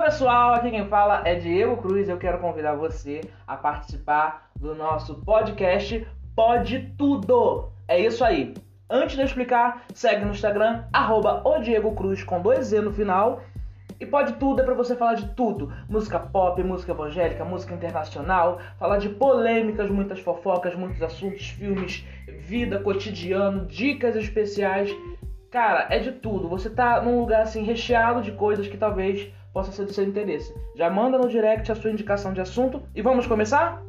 pessoal, aqui quem fala é Diego Cruz. Eu quero convidar você a participar do nosso podcast Pode Tudo. É isso aí. Antes de eu explicar, segue no Instagram, arroba o Diego Cruz com dois Z no final. E pode tudo, é pra você falar de tudo. Música pop, música evangélica, música internacional, falar de polêmicas, muitas fofocas, muitos assuntos, filmes, vida, cotidiano, dicas especiais. Cara, é de tudo. Você tá num lugar assim recheado de coisas que talvez possa ser do seu interesse. Já manda no direct a sua indicação de assunto e vamos começar?